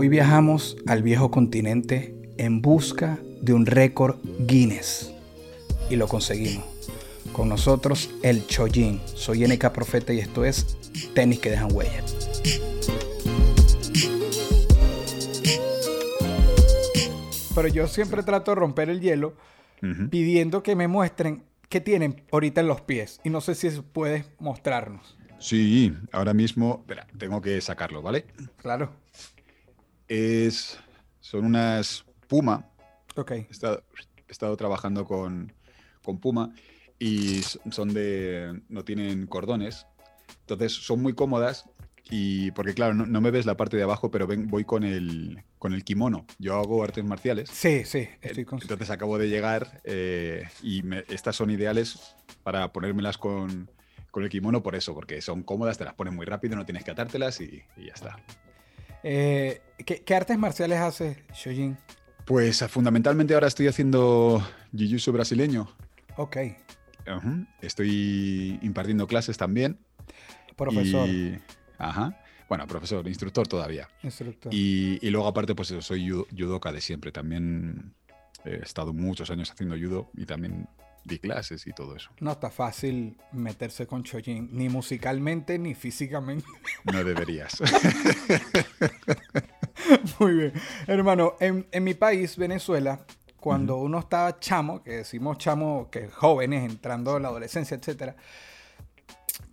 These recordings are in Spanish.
Hoy viajamos al viejo continente en busca de un récord Guinness. Y lo conseguimos. Con nosotros el Chojin. Soy NK Profeta y esto es Tenis que dejan huella. Pero yo siempre trato de romper el hielo pidiendo que me muestren qué tienen ahorita en los pies. Y no sé si puedes mostrarnos. Sí, ahora mismo, espera, tengo que sacarlo, ¿vale? Claro. Es, son unas Puma. Ok. He estado, he estado trabajando con, con Puma y son de, no tienen cordones. Entonces son muy cómodas y porque claro, no, no me ves la parte de abajo, pero ven, voy con el, con el kimono. Yo hago artes marciales. Sí, sí, estoy con... Entonces acabo de llegar eh, y me- estas son ideales para ponérmelas con, con el kimono por eso, porque son cómodas, te las pones muy rápido, no tienes que atártelas y, y ya está. Eh, ¿qué, qué artes marciales haces, Shojin? Pues ah, fundamentalmente ahora estoy haciendo jiu-jitsu brasileño. Ok. Estoy impartiendo clases también. profesor, Y- ajá. Bueno, profesor, instructor todavía. instructor. Y, y luego aparte, pues eso, soy judoka de siempre. También he estado muchos años haciendo judo y también di clases y todo eso. No está fácil meterse con Chojin, ni musicalmente ni físicamente. No deberías. Muy bien. Hermano, en, en mi país, Venezuela, cuando uno estaba chamo, que decimos chamo, que jóvenes entrando a la adolescencia, etcétera,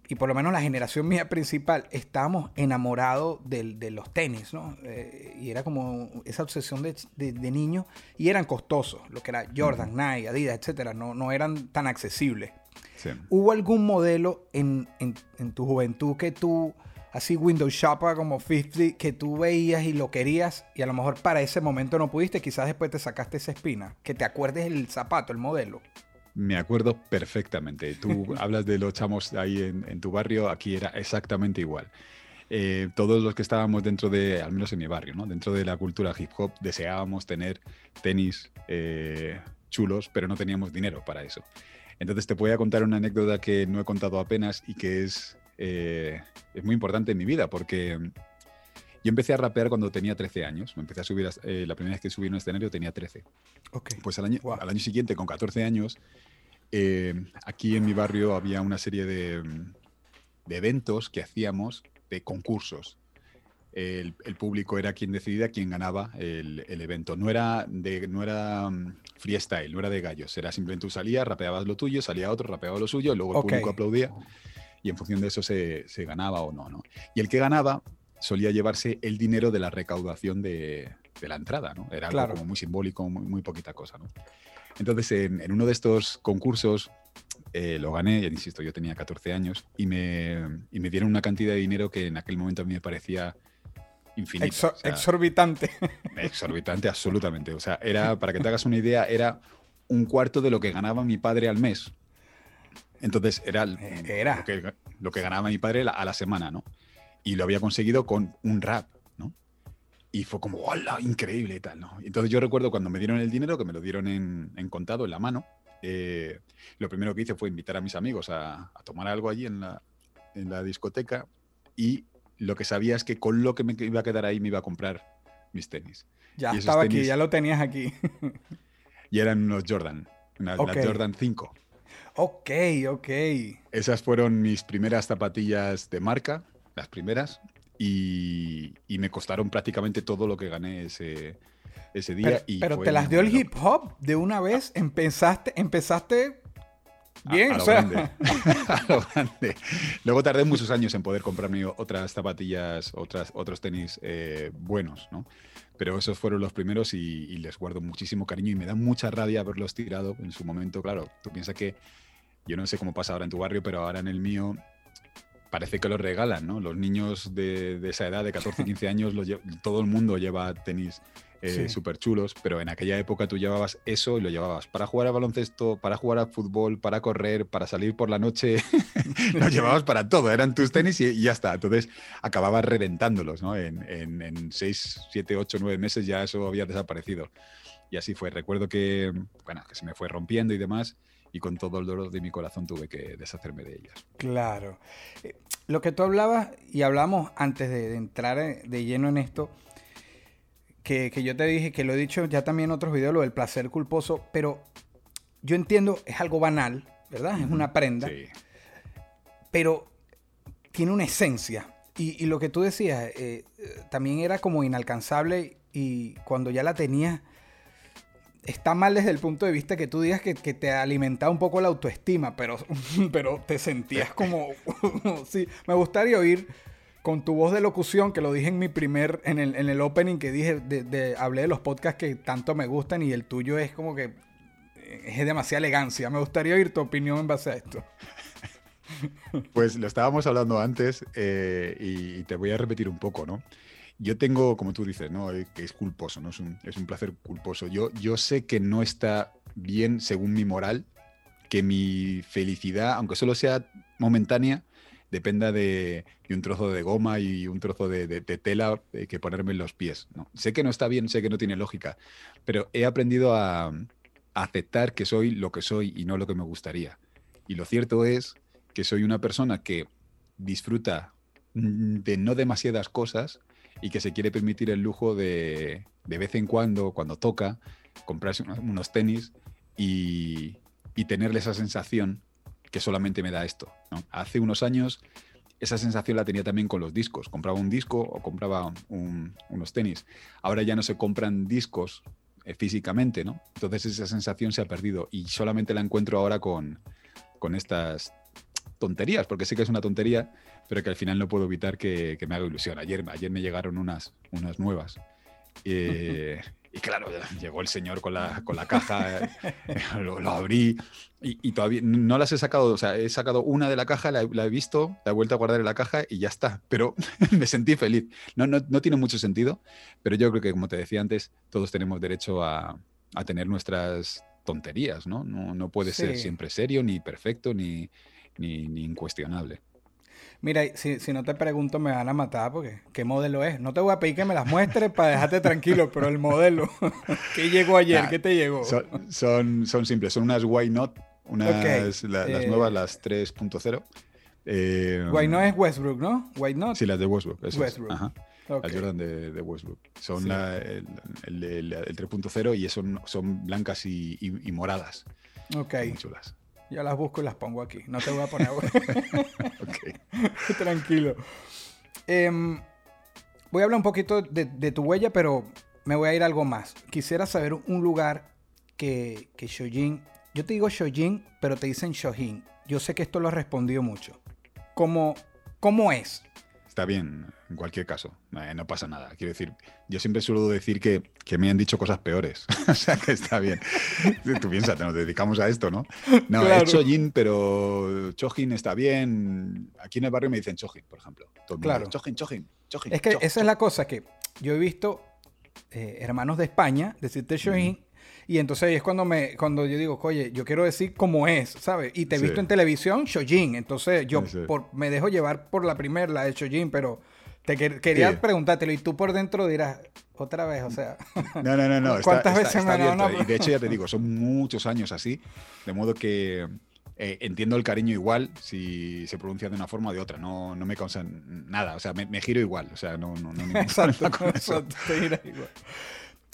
y por lo menos la generación mía principal, estábamos enamorados de, los tenis, ¿no? Eh, y era como esa obsesión de, de, de niño, y eran costosos, lo que era Jordan, Nike, Adidas, etcétera, no, no eran tan accesibles. Sí. ¿Hubo algún modelo en, en- en tu juventud que tú, así Windows Shopper como 50, que tú veías y lo querías y a lo mejor para ese momento no pudiste, quizás después te sacaste esa espina? Que te acuerdes el zapato, el modelo. Me acuerdo perfectamente. Tú hablas de los chamos ahí en, en tu barrio, aquí era exactamente igual. Eh, todos los que estábamos dentro de, al menos en mi barrio, ¿no? dentro de la cultura hip hop, deseábamos tener tenis eh, chulos, pero no teníamos dinero para eso. Entonces te voy a contar una anécdota que no he contado apenas y que es, eh, es muy importante en mi vida, porque yo empecé a rapear cuando tenía 13 años. Me empecé a subir, a- eh, la primera vez que subí a un escenario tenía 13. Ok. Pues al año, Wow. al año siguiente, con 14 años, eh, aquí en mi barrio había una serie de, mm, de eventos que hacíamos de concursos. El, el público era quien decidía quién ganaba el, el evento. No era, de, no era mm, freestyle, no era de gallos. Era simplemente tú salías, rapeabas lo tuyo, salía otro, rapeaba lo suyo, luego el Ok. público aplaudía y en función de eso se, se ganaba o no, no. Y el que ganaba solía llevarse el dinero de la recaudación de, de la entrada, ¿no? Era algo Claro. como muy simbólico, muy, muy poquita cosa, ¿no? Entonces, en, en uno de estos concursos eh, lo gané, ya insisto, yo tenía 14 años, y me, y me dieron una cantidad de dinero que en aquel momento a mí me parecía infinita. Exor- o sea, exorbitante. exorbitante, absolutamente. O sea, era, para que te hagas una idea, era un cuarto de lo que ganaba mi padre al mes. Entonces, era, Eh, era. Lo, que, lo que ganaba mi padre a la semana, ¿no? Y lo había conseguido con un rap, ¿no? Y fue como, ¡hola! Increíble y tal, ¿no? Entonces yo recuerdo cuando me dieron el dinero, que me lo dieron en, en contado, en la mano, eh, lo primero que hice fue invitar a mis amigos a, a tomar algo allí en la, en la discoteca y lo que sabía es que con lo que me iba a quedar ahí me iba a comprar mis tenis. Ya Y estaba aquí, tenis- ya lo tenías aquí. Y eran unos Jordan, una, Ok. la Jordan 5. ok, ok. Esas fueron mis primeras zapatillas de marca, las primeras, y, y me costaron prácticamente todo lo que gané ese, ese día. Pero, y pero te las dio el hip hop de una vez. Empezaste, empezaste A- bien, a, o lo sea. grande. A lo grande. Luego tardé muchos años en poder comprarme otras zapatillas, otras, otros tenis eh, buenos, ¿no? Pero esos fueron los primeros y, y les guardo muchísimo cariño y me da mucha rabia haberlos tirado en su momento. Claro, tú piensas que yo no sé cómo pasa ahora en tu barrio, pero ahora en el mío parece que los regalan, ¿no? Los niños de, de esa edad, de 14, 15 años, lo todo el mundo lleva tenis Sí. súper chulos, pero en aquella época tú llevabas eso y lo llevabas para jugar a baloncesto, para jugar a fútbol, para correr, para salir por la noche, lo llevabas para todo, eran tus tenis y, y ya está. Entonces acababas reventándolos, ¿no? En, en, en 6, 7, 8, 9 meses ya eso había desaparecido. Y así fue. Recuerdo que, bueno, que se me fue rompiendo y demás, y con todo el dolor de mi corazón tuve que deshacerme de ellas. Claro. Eh, Lo que tú hablabas, y hablamos antes de, de entrar eh, de lleno en esto, que, que yo te dije, que lo he dicho ya también en otros videos, lo del placer culposo, pero yo entiendo, es algo banal, ¿verdad? Es una prenda, Sí. pero tiene una esencia. Y, y lo que tú decías, eh, también era como inalcanzable y cuando ya la tenías, está mal desde el punto de vista que tú digas que, te alimentaba un poco la autoestima, pero, pero te sentías como... sí, me gustaría oír con tu voz de locución, que lo dije en mi primer, en el, en el opening que dije, de, hablé de los podcasts que tanto me gustan y el tuyo es como que eh, es demasiada elegancia. Me gustaría oír tu opinión en base a esto. Pues lo estábamos hablando antes eh, y te voy a repetir un poco, ¿no? Yo tengo, como tú dices, ¿no? Eh, que es culposo, ¿no? Es un, es un placer culposo. Yo, yo sé que no está bien según mi moral, que mi felicidad, aunque solo sea momentánea, dependa de, un trozo de goma y un trozo de, tela eh, que ponerme en los pies. Sé que no está bien, sé que no tiene lógica, pero he aprendido a, a aceptar que soy lo que soy y no lo que me gustaría. Y lo cierto es que soy una persona que disfruta mm, de no demasiadas cosas y que se quiere permitir el lujo de, de vez en cuando, cuando toca, comprarse unos, tenis y, y tenerle esa sensación que solamente me da esto. Hace unos años esa sensación la tenía también con los discos. Compraba un disco o compraba un- unos tenis. Ahora ya no se compran discos eh, físicamente, ¿no? Entonces esa sensación se ha perdido y solamente la encuentro ahora con, con estas tonterías, porque sé que es una tontería, pero que al final no puedo evitar que, que me haga ilusión. Ayer, ayer me llegaron unas, unas nuevas. Eh, y claro, llegó el señor con la, con la caja, eh, lo, lo abrí y, y todavía no las he sacado, o sea, he sacado una de la caja, la, he- la he visto, la he vuelto a guardar en la caja y ya está. Pero me sentí feliz. No, no, no tiene mucho sentido, pero yo creo que, como te decía antes, todos tenemos derecho a, a tener nuestras tonterías, ¿no? No, no puede ser Sí. siempre serio, ni perfecto, ni, ni, ni incuestionable. Mira, si, si no te pregunto me van a matar porque ¿qué modelo es? No te voy a pedir que me las muestres para dejarte tranquilo, pero el modelo, ¿qué llegó ayer? Nah, ¿Qué te llegó? Son, son, son simples, son unas Why Not, unas, la- las eh, nuevas, las 3.0 Eh, Guay no es Westbrook, ¿no? White Not. Sí, las de Westbrook. eso es, Westbrook. ajá. Ok. Las Jordan de, de Westbrook. Son Sí. la- el, el- el- el 3.0 y son, son blancas y, y- y moradas. Ok, Muy chulas. Yo las busco y las pongo aquí. No te voy a poner. Tranquilo. Em, voy a hablar un poquito de, de tu huella, pero me voy a ir a algo más. Quisiera saber un lugar que, que Shojin. Yo te digo Shojin, pero te dicen Shojin. Yo sé que esto lo has respondido mucho. ¿Cómo, cómo es? Está bien, en cualquier caso. eh, no pasa nada. Quiero decir, yo siempre suelo decir que, que me han dicho cosas peores. o sea, que está bien. Tú piensas, nos dedicamos a esto, ¿no? No, Claro. es Chojin, pero Chojin está bien. Aquí en el barrio me dicen Chojin, por ejemplo. Todo Claro. Chojin, Chojin, Chojin. Es que Chojin, esa es la cosa que yo he visto eh, hermanos de España decirte Shojin. Y entonces ahí es cuando me cuando yo digo, oye, yo quiero decir cómo es, ¿sabes? Y te he Sí. visto en televisión Shojin. Entonces yo Sí, sí. por- me dejo llevar por la primera, la de Shojin, pero te quer- quería Sí. preguntártelo y tú por dentro dirás, otra vez, o sea. No, no, no, no. está- ¿Cuántas está- veces está me dado abierto. una- Y de hecho, ya te digo, son muchos años así, de modo que eh, entiendo el cariño igual si se pronuncia de una forma o de otra. No, no me causa nada. O sea, me, me giro igual. O sea, no, no, no ningún Exacto, con eso. te igual.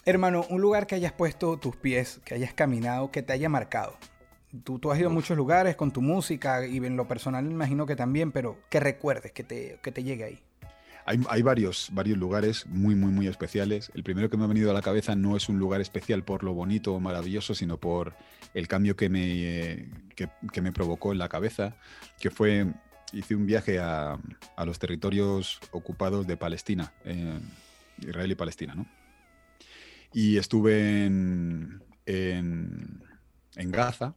Hermano, un lugar que hayas puesto tus pies, que hayas caminado, que te haya marcado. Tú, tú has ido a muchos lugares con tu música y en lo personal me imagino que también, pero que recuerdes, que te, que te llegue ahí. Hay, varios, varios lugares muy, muy, muy especiales. El primero que me ha venido a la cabeza no es un lugar especial por lo bonito o maravilloso, sino por el cambio que me, que, me provocó en la cabeza, que fue, hice un viaje a, a los territorios ocupados de Palestina, Israel y Palestina, ¿no? Y estuve en, en, en Gaza,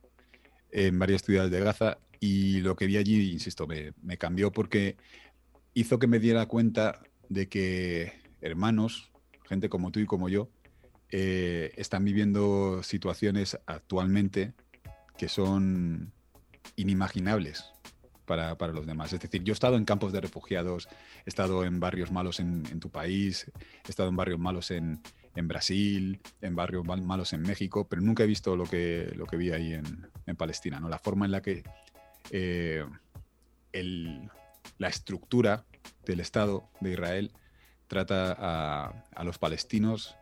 en varias ciudades de Gaza, Y lo que vi allí, insisto, me cambió porque hizo que me diera cuenta de que hermanos, gente como tú y como yo, eh, están viviendo situaciones actualmente que son inimaginables para, para, los demás. Es decir, yo he estado en campos de refugiados, he estado en barrios malos en, tu país, he estado en barrios malos en, en, Brasil, en barrios malos en México, pero nunca he visto lo que, lo que vi ahí en, en Palestina. ¿no? La forma en la que eh, el, la estructura del Estado de Israel trata a, a los palestinos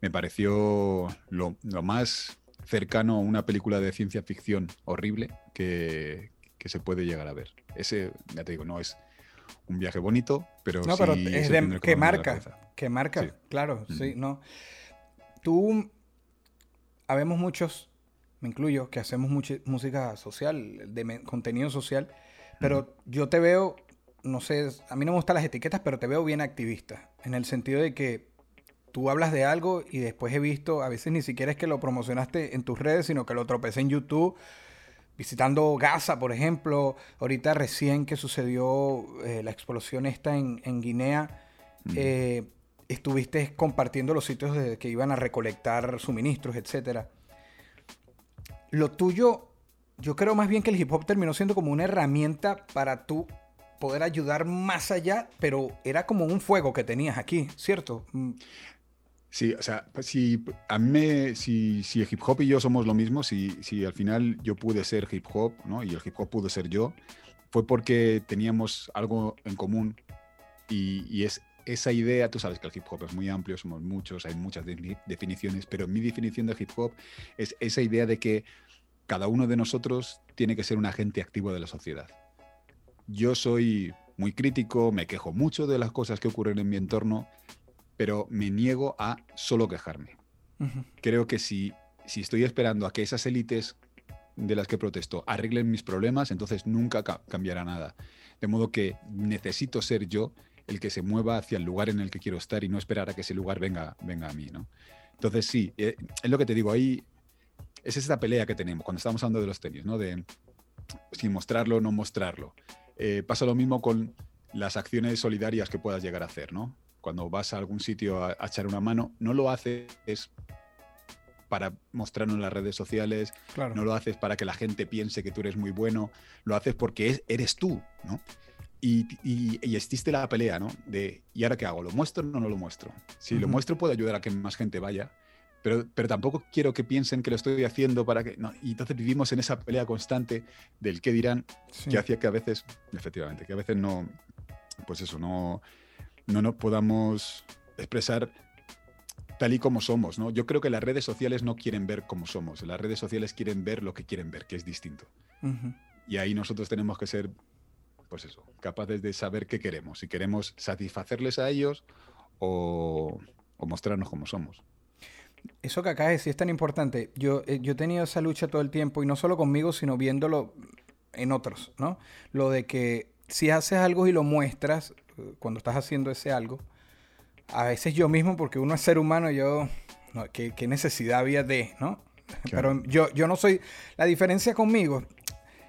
me pareció lo, lo, más cercano a una película de ciencia ficción horrible que, que, se puede llegar a ver. Ese, ya te digo, no es un viaje bonito, pero no, sí pero es de, que marca, que marca, sí. claro, mm. sí, no. Tú, habemos muchos, me incluyo, que hacemos mucha música social, de contenido social, pero yo te veo no sé, a mí no me gustan las etiquetas, pero te veo bien activista, en el sentido de que tú hablas de algo y después he visto, a veces ni siquiera es que lo promocionaste en tus redes, sino que lo tropecé en YouTube, visitando Gaza, por ejemplo, ahorita recién que sucedió eh, la explosión esta en, en Guinea, mm. eh, estuviste compartiendo los sitios de, que iban a recolectar suministros, etc. Lo tuyo, yo creo más bien que el hip hop terminó siendo como una herramienta para tú poder ayudar más allá, pero era como un fuego que tenías aquí, ¿cierto? Mm. Sí, o sea, si a mí, si, si el hip hop y yo somos lo mismo, si, si al final yo pude ser hip hop, ¿no? Y el hip hop pudo ser yo, fue porque teníamos algo en común y, es esa idea, tú sabes que el hip hop es muy amplio, somos muchos, hay muchas de, definiciones, pero mi definición de hip hop es esa idea de que cada uno de nosotros tiene que ser un agente activo de la sociedad yo soy muy crítico, me quejo mucho de las cosas que ocurren en mi entorno, pero me niego a solo quejarme. Uh -huh. Creo que si, si estoy esperando a que esas élites de las que protesto arreglen mis problemas, entonces nunca ca cambiará nada. De modo que necesito ser yo el que se mueva hacia el lugar en el que quiero estar y no esperar a que ese lugar venga, venga a mí. ¿no? Entonces sí, eh, es lo que te digo, ahí es esta pelea que tenemos cuando estamos hablando de los tenis, ¿no? de si mostrarlo o no mostrarlo. Eh, pasa lo mismo con las acciones solidarias que puedas llegar a hacer, ¿no? Cuando vas a algún sitio a, a echar una mano, no lo haces para mostrarlo en las redes sociales, claro. no lo haces para que la gente piense que tú eres muy bueno, lo haces porque es, eres tú, ¿no? Y, y, y, existe la pelea, ¿no? De, ¿y ahora qué hago? ¿Lo muestro o no lo muestro? Si uh -huh. lo muestro puede ayudar a que más gente vaya, pero, pero tampoco quiero que piensen que lo estoy haciendo para que... No, y entonces vivimos en esa pelea constante del qué dirán, sí. que hacía que a veces, efectivamente, que a veces no, pues eso, no, no nos podamos expresar tal y como somos, ¿no? Yo creo que las redes sociales no quieren ver cómo somos, las redes sociales quieren ver lo que quieren ver, que es distinto. Uh -huh. Y ahí nosotros tenemos que ser, pues eso, capaces de saber qué queremos, si queremos satisfacerles a ellos o, o mostrarnos como somos. Eso que acabas de decir es tan importante. Yo, eh, yo he tenido esa lucha todo el tiempo y no solo conmigo, sino viéndolo en otros, ¿no? Lo de que si haces algo y lo muestras, eh, cuando estás haciendo ese algo, a veces yo mismo, porque uno es ser humano, yo, no, ¿qué, ¿qué, necesidad había de, ¿no? Claro. Pero yo, yo no soy, la diferencia conmigo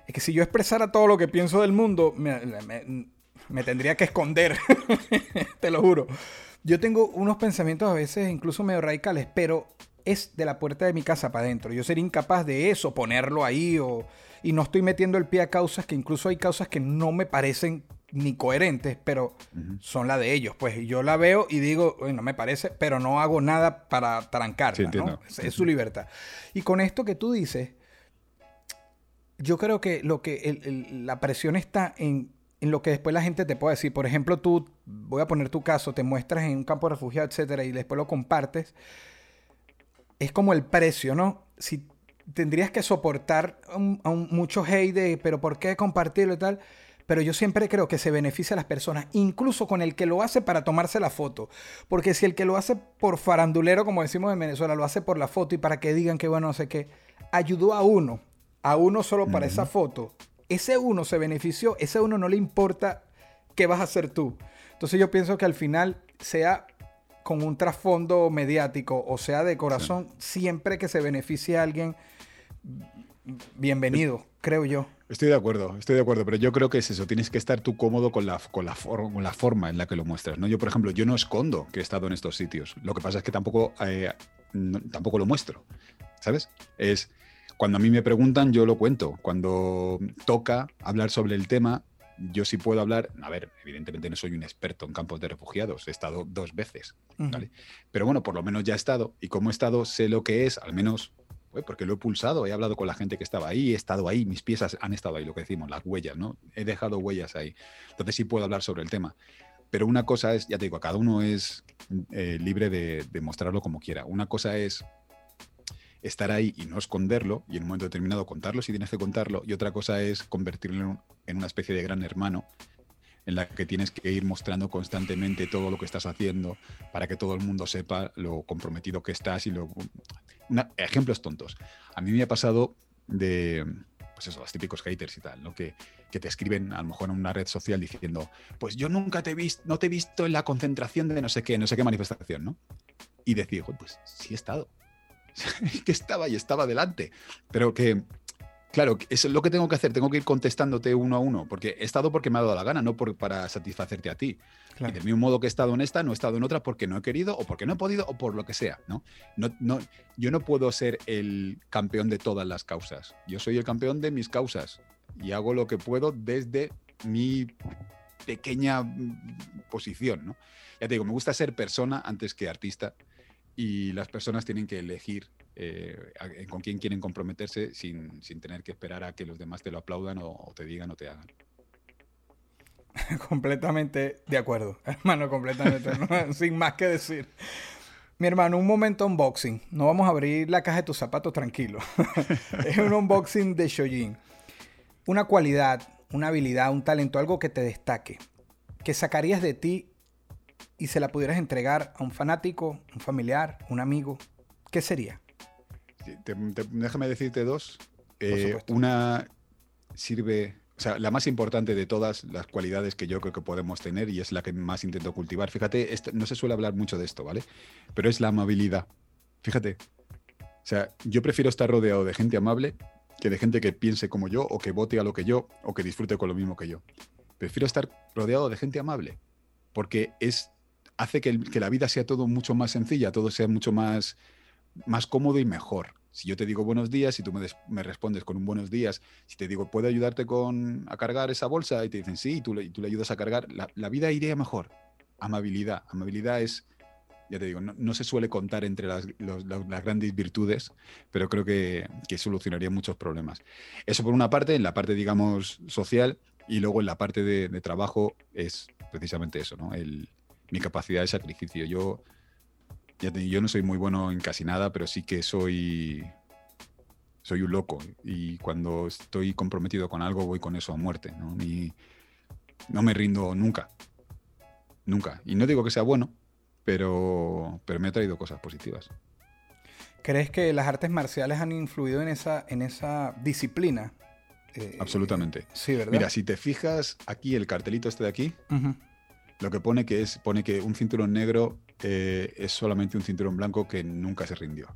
es que si yo expresara todo lo que pienso del mundo, me, me, me tendría que esconder, te lo juro. Yo tengo unos pensamientos a veces incluso medio radicales, pero es de la puerta de mi casa para adentro. Yo sería incapaz de eso, ponerlo ahí o... Y no estoy metiendo el pie a causas que incluso hay causas que no me parecen ni coherentes, pero uh -huh. son la de ellos. Pues yo la veo y digo, no me parece, pero no hago nada para trancarla. Sí, ¿no? es, es, su libertad. Y con esto que tú dices, yo creo que lo que el, el, la presión está en en lo que después la gente te puede decir. Por ejemplo, tú, voy a poner tu caso, te muestras en un campo de refugiados, etcétera, y después lo compartes. Es como el precio, ¿no? Si tendrías que soportar un, a un, mucho hate de, pero ¿por qué compartirlo y tal? Pero yo siempre creo que se beneficia a las personas, incluso con el que lo hace para tomarse la foto. Porque si el que lo hace por farandulero, como decimos en Venezuela, lo hace por la foto y para que digan que bueno, no sé qué, ayudó a uno, a uno solo para uh -huh. esa foto, ese uno se benefició, ese uno no le importa qué vas a hacer tú. Entonces yo pienso que al final, sea con un trasfondo mediático o sea de corazón, sí. siempre que se beneficie a alguien, bienvenido, creo yo. Estoy de acuerdo, estoy de acuerdo, pero yo creo que es eso, tienes que estar tú cómodo con la, con la, con la forma en la que lo muestras. ¿no? Yo, por ejemplo, yo no escondo que he estado en estos sitios. Lo que pasa es que tampoco, eh, tampoco lo muestro, ¿sabes? Es cuando a mí me preguntan, yo lo cuento. Cuando toca hablar sobre el tema, yo sí puedo hablar. A ver, evidentemente no soy un experto en campos de refugiados, he estado dos veces, ¿vale? Pero bueno, por lo menos ya he estado y como he estado, sé lo que es, al menos porque lo he pulsado, he hablado con la gente que estaba ahí, he estado ahí, mis piezas han estado ahí, lo que decimos, las huellas, ¿no? He dejado huellas ahí. Entonces sí puedo hablar sobre el tema. Pero una cosa es, ya te digo, cada uno es eh, libre de, mostrarlo como quiera. Una cosa es estar ahí y no esconderlo y en un momento determinado contarlo si tienes que contarlo. Y otra cosa es convertirlo en una especie de gran hermano en la que tienes que ir mostrando constantemente todo lo que estás haciendo para que todo el mundo sepa lo comprometido que estás y lo... ejemplos tontos. A mí me ha pasado de, pues eso, los típicos haters y tal, ¿no? Que, que, te escriben a lo mejor en una red social diciendo, pues yo nunca te he visto, no te he visto en la concentración de no sé qué, no sé qué manifestación, ¿no? Y decir, pues sí he estado. que estaba y estaba delante. Pero que Claro, es lo que tengo que hacer, tengo que ir contestándote uno a uno, porque he estado porque me ha dado la gana, no por, para satisfacerte a ti. Y del mismo modo que he estado en esta, no he estado en otra porque no he querido o porque no he podido o por lo que sea, ¿no? No, no yo no puedo ser el campeón de todas las causas. Yo soy el campeón de mis causas y hago lo que puedo desde mi pequeña mm, posición, ¿no? Ya te digo, me gusta ser persona antes que artista y las personas tienen que elegir eh, con quién quieren comprometerse sin, sin, tener que esperar a que los demás te lo aplaudan o, te digan o te hagan. completamente de acuerdo, hermano, completamente, sin más que decir. Mi hermano, un momento unboxing. No vamos a abrir la caja de tus zapatos tranquilo. es un unboxing de Shojin. Una cualidad, una habilidad, un talento, algo que te destaque, que sacarías de ti y se la pudieras entregar a un fanático, un familiar, un amigo. ¿Qué sería? déjame decirte dos. Eh, una sirve, o sea, la más importante de todas las cualidades que yo creo que podemos tener y es la que más intento cultivar. Fíjate, no se suele hablar mucho de esto, ¿vale? Pero es la amabilidad. Fíjate. O sea, yo prefiero estar rodeado de gente amable que de gente que piense como yo o que vote a lo que yo o que disfrute con lo mismo que yo. Prefiero estar rodeado de gente amable porque es hace que, que la vida sea todo mucho más sencilla, todo sea mucho más más cómodo y mejor. Si yo te digo buenos días y tú me, respondes con un buenos días, si te digo, ¿puedo ayudarte con, a cargar esa bolsa? Y te dicen sí, y tú, le, tú le ayudas a cargar, la, vida iría mejor. Amabilidad. Amabilidad es, ya te digo, no, se suele contar entre las, grandes virtudes, pero creo que, solucionaría muchos problemas. Eso por una parte, en la parte, digamos, social, y luego en la parte de, trabajo es precisamente eso, ¿no? El, mi capacidad de sacrificio. Yo yo no soy muy bueno en casi nada, pero sí que soy, soy un loco. Y cuando estoy comprometido con algo, voy con eso a muerte. ¿no? no me rindo nunca. Nunca. Y no digo que sea bueno, pero, pero me ha traído cosas positivas. ¿Crees que las artes marciales han influido en esa, en esa disciplina? Eh, Absolutamente. sí, ¿verdad? Mira, si te fijas aquí, el cartelito este de aquí, lo que pone que es, pone que un cinturón negro eh, es solamente un cinturón blanco que nunca se rindió.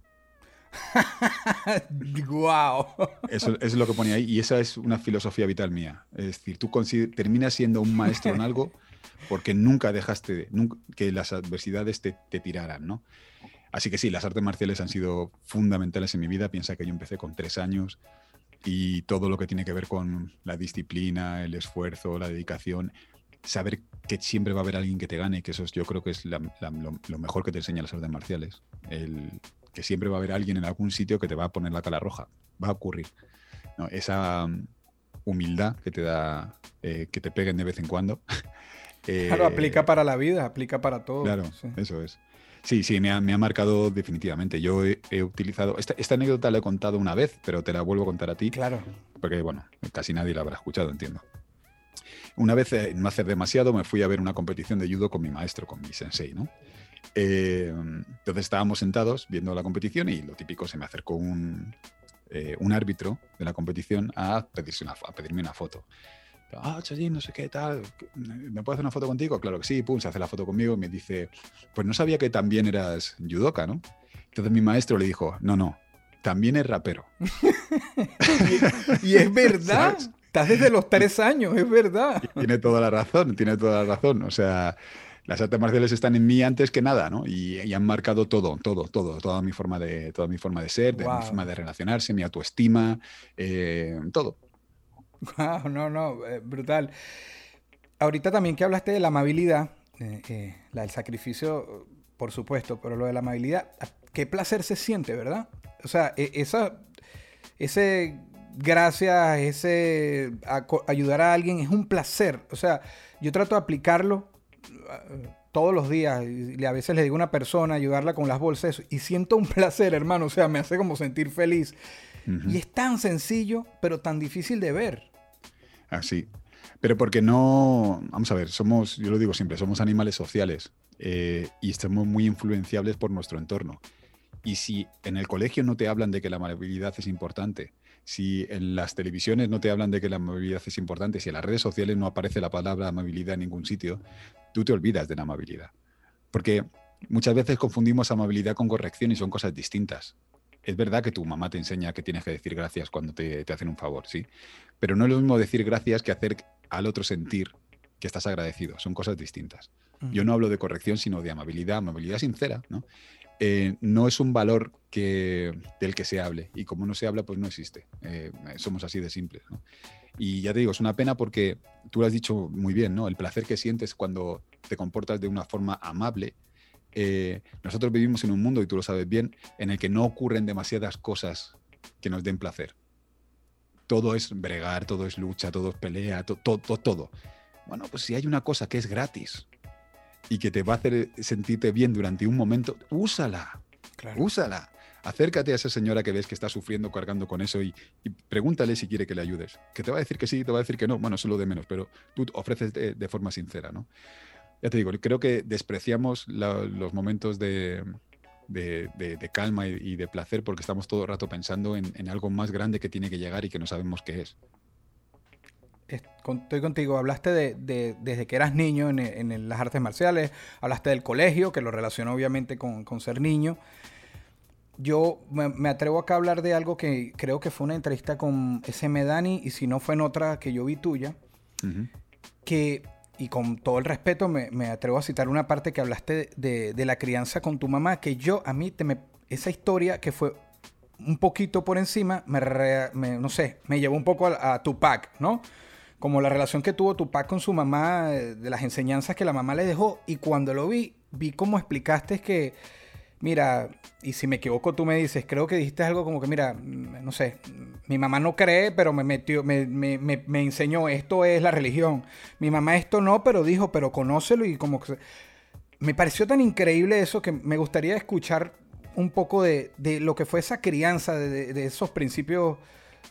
¡Wow! Eso, es lo que pone ahí y esa es una filosofía vital mía. Es decir, tú terminas siendo un maestro en algo porque nunca dejaste que las adversidades te, te, tiraran, ¿no? Así que sí, las artes marciales han sido fundamentales en mi vida. Piensa que yo empecé con tres años y todo lo que tiene que ver con la disciplina, el esfuerzo, la dedicación, saber que siempre va a haber alguien que te gane, que eso es, yo creo que es lo, mejor que te enseña las artes marciales. El, que siempre va a haber alguien en algún sitio que te va a poner la cara roja. Va a ocurrir. esa um, humildad que te da, eh, que te peguen de vez en cuando. claro, aplica eh, para la vida, aplica para todo. Claro, eso es. Sí, sí, me ha, marcado definitivamente. Yo he, utilizado. Esta, esta, anécdota la he contado una vez, pero te la vuelvo a contar a ti. Claro. Porque, bueno, casi nadie la habrá escuchado, entiendo. Una vez, eh, no hace demasiado, me fui a ver una competición de judo con mi maestro, con mi sensei, ¿no? Eh, entonces estábamos sentados viendo la competición y lo típico, se me acercó un, eh, un árbitro de la competición a, pedirse una, a pedirme una foto. Ah, Chayín, no sé qué tal, ¿me puedo hacer una foto contigo? Claro que sí, pum, se hace la foto conmigo y me dice, pues no sabía que también eras judoka, ¿no? Entonces mi maestro le dijo, no, no, también es rapero. y, es verdad. Estás desde los tres años, es verdad. Tiene toda la razón, tiene toda la razón. O sea, las artes marciales están en mí antes que nada, ¿no? Y, han marcado todo, todo, todo, toda mi forma de, toda mi forma de ser, de, mi forma de relacionarse, mi autoestima, eh, todo. Wow, no, no, eh, brutal. Ahorita también que hablaste de la amabilidad, eh, la del sacrificio, por supuesto, pero lo de la amabilidad, qué placer se siente, ¿verdad? O sea, e, esa, ese gracias, ese ayudar a alguien es un placer. O sea, yo trato de aplicarlo todos los días y a veces le digo a una persona ayudarla con las bolsas y siento un placer, hermano, o sea, me hace como sentir feliz. Y es tan sencillo, pero tan difícil de ver. Así. pero porque no, vamos a ver, somos, yo lo digo siempre, somos animales sociales eh, y estamos muy influenciables por nuestro entorno. Y si en el colegio no te hablan de que la amabilidad es importante, si en las televisiones no te hablan de que la amabilidad es importante, si en las redes sociales no aparece la palabra amabilidad en ningún sitio, tú te olvidas de la amabilidad. Porque muchas veces confundimos amabilidad con corrección y son cosas distintas. Es verdad que tu mamá te enseña que tienes que decir gracias cuando te, hacen un favor, ¿sí? Pero no es lo mismo decir gracias que hacer al otro sentir que estás agradecido. Son cosas distintas. Yo no hablo de corrección, sino de amabilidad, amabilidad sincera, ¿no? Eh, no es un valor que, del que se hable. Y como no se habla, pues no existe. Eh, somos así de simples. Y ya te digo, es una pena porque tú lo has dicho muy bien, ¿no? El placer que sientes cuando te comportas de una forma amable. Eh, nosotros vivimos en un mundo, y tú lo sabes bien, en el que no ocurren demasiadas cosas que nos den placer. Todo es bregar, todo es lucha, todo es pelea, todo, todo, todo. Bueno, pues si hay una cosa que es gratis, y que te va a hacer sentirte bien durante un momento, úsala. Úsala. Acércate a esa señora que ves que está sufriendo cargando con eso y, pregúntale si quiere que le ayudes. Que te va a decir que sí, te va a decir que no. Bueno, eso es lo de menos, pero tú ofreces de, forma sincera, ¿no? Ya te digo, creo que despreciamos los momentos de, calma y, de placer porque estamos todo el rato pensando en, en algo más grande que tiene que llegar y que no sabemos qué es. Estoy contigo, hablaste de, desde que eras niño en, las artes marciales, hablaste del colegio, que lo relacionó obviamente con, ser niño. Yo me, atrevo acá a hablar de algo que creo que fue una entrevista con SM Dani, y si no fue en otra que yo vi tuya, que, y con todo el respeto, me, atrevo a citar una parte que hablaste de, la crianza con tu mamá, que yo, a mí, te me, esa historia que fue un poquito por encima, me, no sé, me llevó un poco a, a Tupac, ¿no? como la relación que tuvo Tupac con su mamá, eh, de las enseñanzas que la mamá le dejó. Y cuando lo vi, vi cómo explicaste que, mira, y si me equivoco tú me dices, creo que dijiste algo como que, mira, no sé, mi mamá no cree, pero me metió, me, me, me, enseñó, esto es la religión. Mi mamá esto no, pero dijo, pero conócelo y como que... Me pareció tan increíble eso que me gustaría escuchar un poco de, de lo que fue esa crianza, de, de esos principios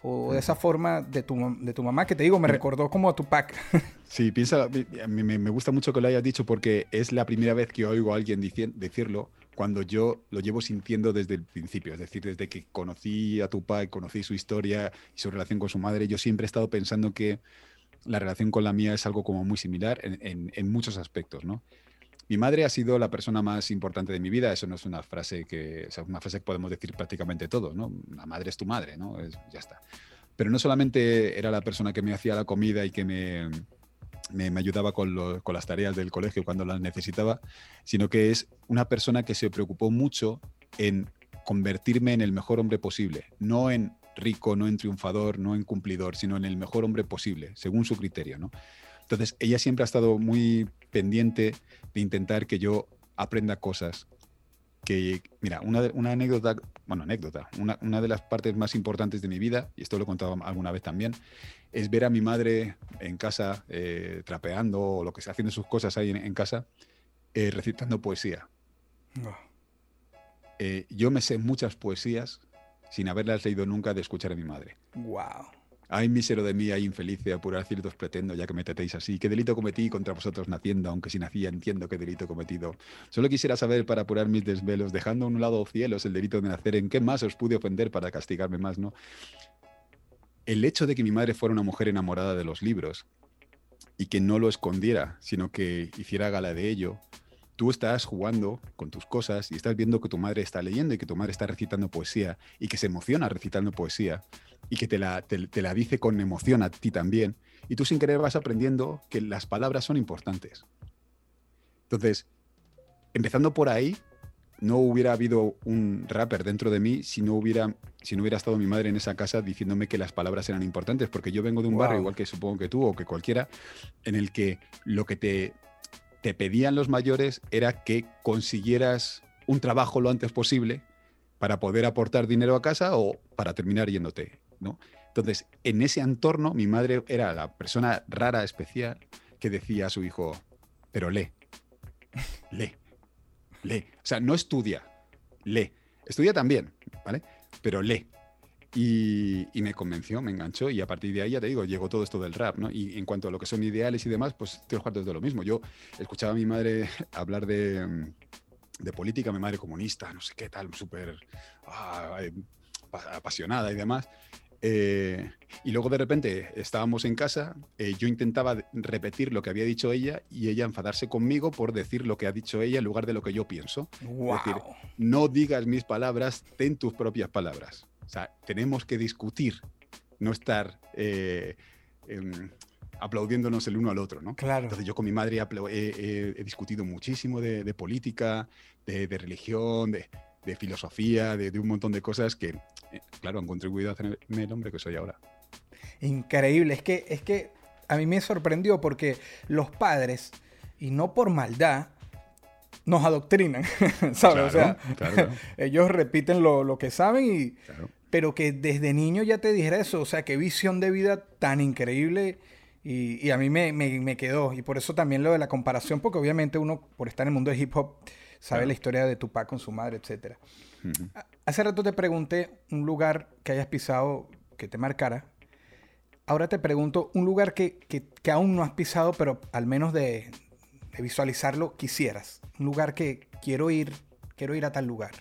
o de esa forma de tu, de tu mamá, que te digo, me recordó como a tu pack. Sí, piensa, mí me, gusta mucho que lo hayas dicho porque es la primera vez que oigo a alguien decirlo cuando yo lo llevo sintiendo desde el principio, es decir, desde que conocí a Tupac, conocí su historia y su relación con su madre, yo siempre he estado pensando que la relación con la mía es algo como muy similar en, en, en muchos aspectos, ¿no? Mi madre ha sido la persona más importante de mi vida. Eso no es una frase que, es una frase que podemos decir prácticamente todo, ¿no? La madre es tu madre, ¿no? ya está. Pero no solamente era la persona que me hacía la comida y que me, me, ayudaba con, con, las tareas del colegio cuando las necesitaba, sino que es una persona que se preocupó mucho en convertirme en el mejor hombre posible, no en rico, no en triunfador, no en cumplidor, sino en el mejor hombre posible, según su criterio, ¿no? Entonces, ella siempre ha estado muy pendiente de intentar que yo aprenda cosas. Que, mira, una, una anécdota, bueno, anécdota, una, una, de las partes más importantes de mi vida, y esto lo he contado alguna vez también, es ver a mi madre en casa eh, trapeando o lo que sea, haciendo sus cosas ahí en, casa, eh, recitando poesía. Eh, yo me sé muchas poesías sin haberlas leído nunca de escuchar a mi madre. Wow. Ay, mísero de mí, ay, infeliz, de apurar ciertos pretendo, ya que me tratéis así. ¿Qué delito cometí contra vosotros naciendo? Aunque si nacía, entiendo qué delito cometido. Solo quisiera saber para apurar mis desvelos, dejando a un lado cielos el delito de nacer, ¿en qué más os pude ofender para castigarme más, no? El hecho de que mi madre fuera una mujer enamorada de los libros y que no lo escondiera, sino que hiciera gala de ello, tú estás jugando con tus cosas y estás viendo que tu madre está leyendo y que tu madre está recitando poesía y que se emociona recitando poesía y que te la, te, te la dice con emoción a ti también. Y tú sin querer vas aprendiendo que las palabras son importantes. Entonces, empezando por ahí, no hubiera habido un rapper dentro de mí si no hubiera, si no hubiera estado mi madre en esa casa diciéndome que las palabras eran importantes, porque yo vengo de un barrio, igual que supongo que tú o que cualquiera, en el que lo que te, te pedían los mayores era que consiguieras un trabajo lo antes posible para poder aportar dinero a casa o para terminar yéndote, ¿no? Entonces, en ese entorno, mi madre era la persona rara, especial, que decía a su hijo, pero lee, lee, lee. O sea, no estudia, lee. Estudia también, ¿vale? Pero lee. Y, y me convenció, me enganchó y a partir de ahí, ya te digo, llegó todo esto del rap, ¿no? Y en cuanto a lo que son ideales y demás, pues tres cuartos de lo mismo. Yo escuchaba a mi madre hablar de, mm, de política, mi madre comunista, no sé qué tal, súper ah, eh, pa- apasionada y demás. Eh, y luego de repente estábamos en casa, eh, yo intentaba repetir lo que había dicho ella y ella enfadarse conmigo por decir lo que ha dicho ella en lugar de lo que yo pienso. Wow. decir, No digas mis palabras, ten tus propias palabras. O sea, tenemos que discutir, no estar eh, em, aplaudiéndonos el uno al otro, ¿no? Claro. Entonces yo con mi madre he, he- he discutido muchísimo de, de política, de, de religión, de, de filosofía, de, de un montón de cosas que, eh, claro, han contribuido a hacerme el hombre que soy ahora. Increíble. Es que, es que a mí me sorprendió porque los padres, y no por maldad, nos adoctrinan, ¿sabes? o sea, Claro, ellos repiten lo, lo que saben y... Claro. Pero que desde niño ya te dijera eso, o sea, qué visión de vida tan increíble y, y a mí me, me- me quedó. Y por eso también lo de la comparación, porque obviamente uno, por estar en el mundo del hip hop, sabe la historia de Tupac con su madre, etc. Ujú. Hace rato te pregunté un lugar que hayas pisado que te marcara. Ahora te pregunto un lugar que, que- que aún no has pisado, pero al menos de, de visualizarlo quisieras. Un lugar que quiero ir, quiero ir a tal lugar.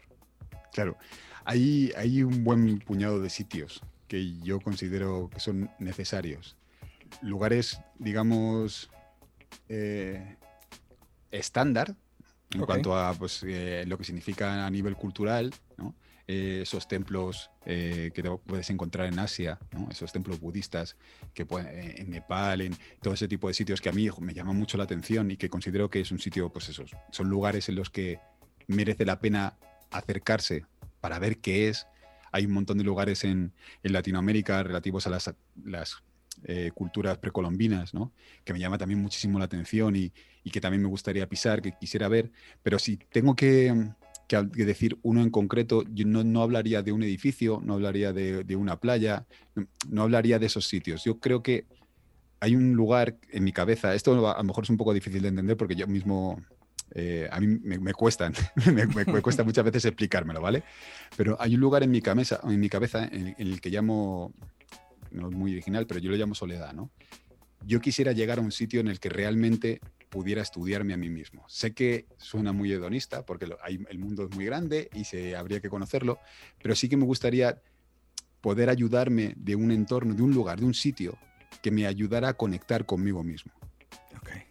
Claro, hay, hay un buen puñado de sitios que yo considero que son necesarios. Lugares, digamos, eh, estándar en cuanto a pues, eh, lo que significa a nivel cultural. Eh, esos templos eh, que puedes encontrar en Asia, esos templos budistas que pueden, eh, en Nepal, en todo ese tipo de sitios que a mí me llaman mucho la atención y que considero que es un sitio, pues esos, son lugares en los que merece la pena acercarse para ver qué es. Hay un montón de lugares en, en Latinoamérica relativos a las, las culturas precolombinas, que me llama también muchísimo la atención y, y que también me gustaría pisar, que quisiera ver. Pero si tengo que, que decir uno en concreto, yo no, no hablaría de un edificio, no hablaría de, de una playa, no, hablaría de esos sitios. Yo creo que hay un lugar en mi cabeza, esto a lo mejor es un poco difícil de entender porque yo mismo eh, a mí me, me cuesta, me, cuesta muchas veces explicármelo, ¿vale? Pero hay un lugar en mi cabeza, en mi cabeza en el que llamo, no es muy original, pero yo lo llamo soledad, ¿no? Yo quisiera llegar a un sitio en el que realmente pudiera estudiarme a mí mismo. Sé que suena muy hedonista porque lo- hay- el mundo es muy grande y se, habría que conocerlo, pero sí que me gustaría poder ayudarme de un entorno, de un lugar, de un sitio que me ayudara a conectar conmigo mismo